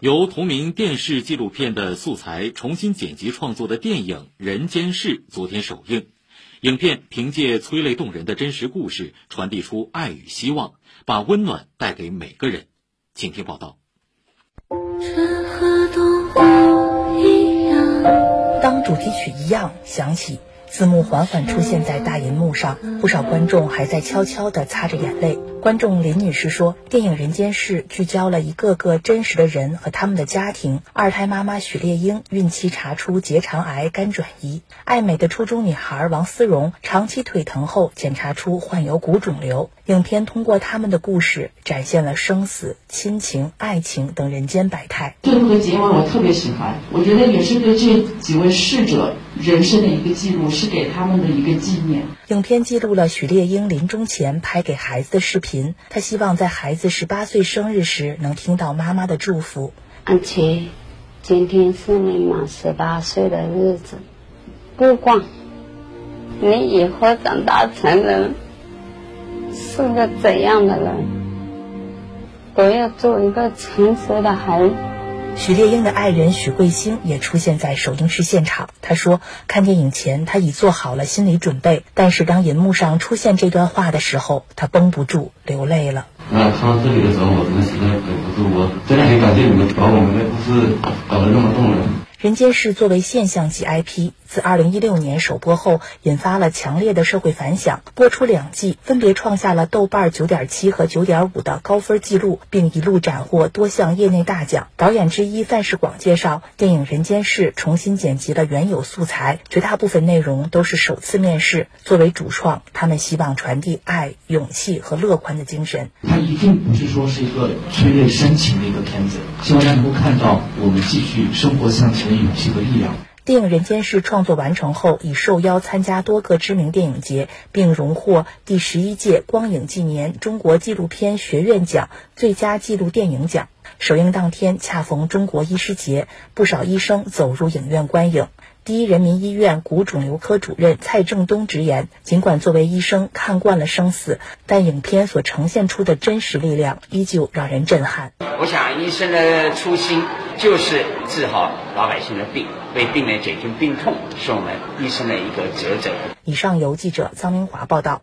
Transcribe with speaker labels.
Speaker 1: 由同名电视纪录片的素材重新剪辑创作的电影《人间世》昨天首映。影片凭借催泪动人的真实故事，传递出爱与希望，把温暖带给每个人。请听报道。
Speaker 2: 当主题曲一样响起。字幕缓缓出现在大银幕上，不少观众还在悄悄地擦着眼泪。观众林女士说：“电影《人间世》聚焦了一个个真实的人和他们的家庭。二胎妈妈许烈英孕期查出结肠癌，肝转移；爱美的初中女孩王思蓉长期腿疼后检查出患有骨肿瘤。影片通过他们的故事，展现了生死、亲情、爱情等人间百态。
Speaker 3: 最后的结尾我特别喜欢，我觉得也是对这几位逝者人生的一个记录，是给他们的一个纪念。
Speaker 2: 影片记录了许烈英临终前拍给孩子的视频。他希望在孩子十八岁生日时能听到妈妈的祝福。
Speaker 4: 安琪，今天是你满十八岁的日子，不管你以后长大成人是个怎样的人，都要做一个诚实的孩子。
Speaker 2: 许烈英的爱人许桂星也出现在首映式现场。他说：“看电影前，他已做好了心理准备，但是当银幕上出现这段话的时候，他绷不住流泪了。”
Speaker 5: 那看到这里的时候，我真的实在忍不住，我真的很感谢你们把我们的故事搞得那么动人。
Speaker 2: 《人间世》作为现象级 IP，自2016年首播后，引发了强烈的社会反响。播出两季，分别创下了豆瓣9.7和9.5的高分记录，并一路斩获多项业内大奖。导演之一范世广介绍，电影《人间世》重新剪辑了原有素材，绝大部分内容都是首次面试。作为主创，他们希望传递爱、勇气和乐观的精神。
Speaker 6: 它一定不是说是一个催泪煽情的一个片子，希望大家能够看到我们继续生活向前的。勇气和力量。
Speaker 2: 电影《人间世》创作完成后，已受邀参加多个知名电影节，并荣获第十一届光影纪年中国纪录片学院奖最佳纪录电影奖。首映当天恰逢中国医师节，不少医生走入影院观影。第一人民医院骨肿瘤科主任蔡正东直言：“尽管作为医生看惯了生死，但影片所呈现出的真实力量依旧让人震撼。
Speaker 7: 我想，医生的初心就是治好老百姓的病，为病人减轻病痛，是我们医生的一个职责。”
Speaker 2: 以上由记者张明华报道。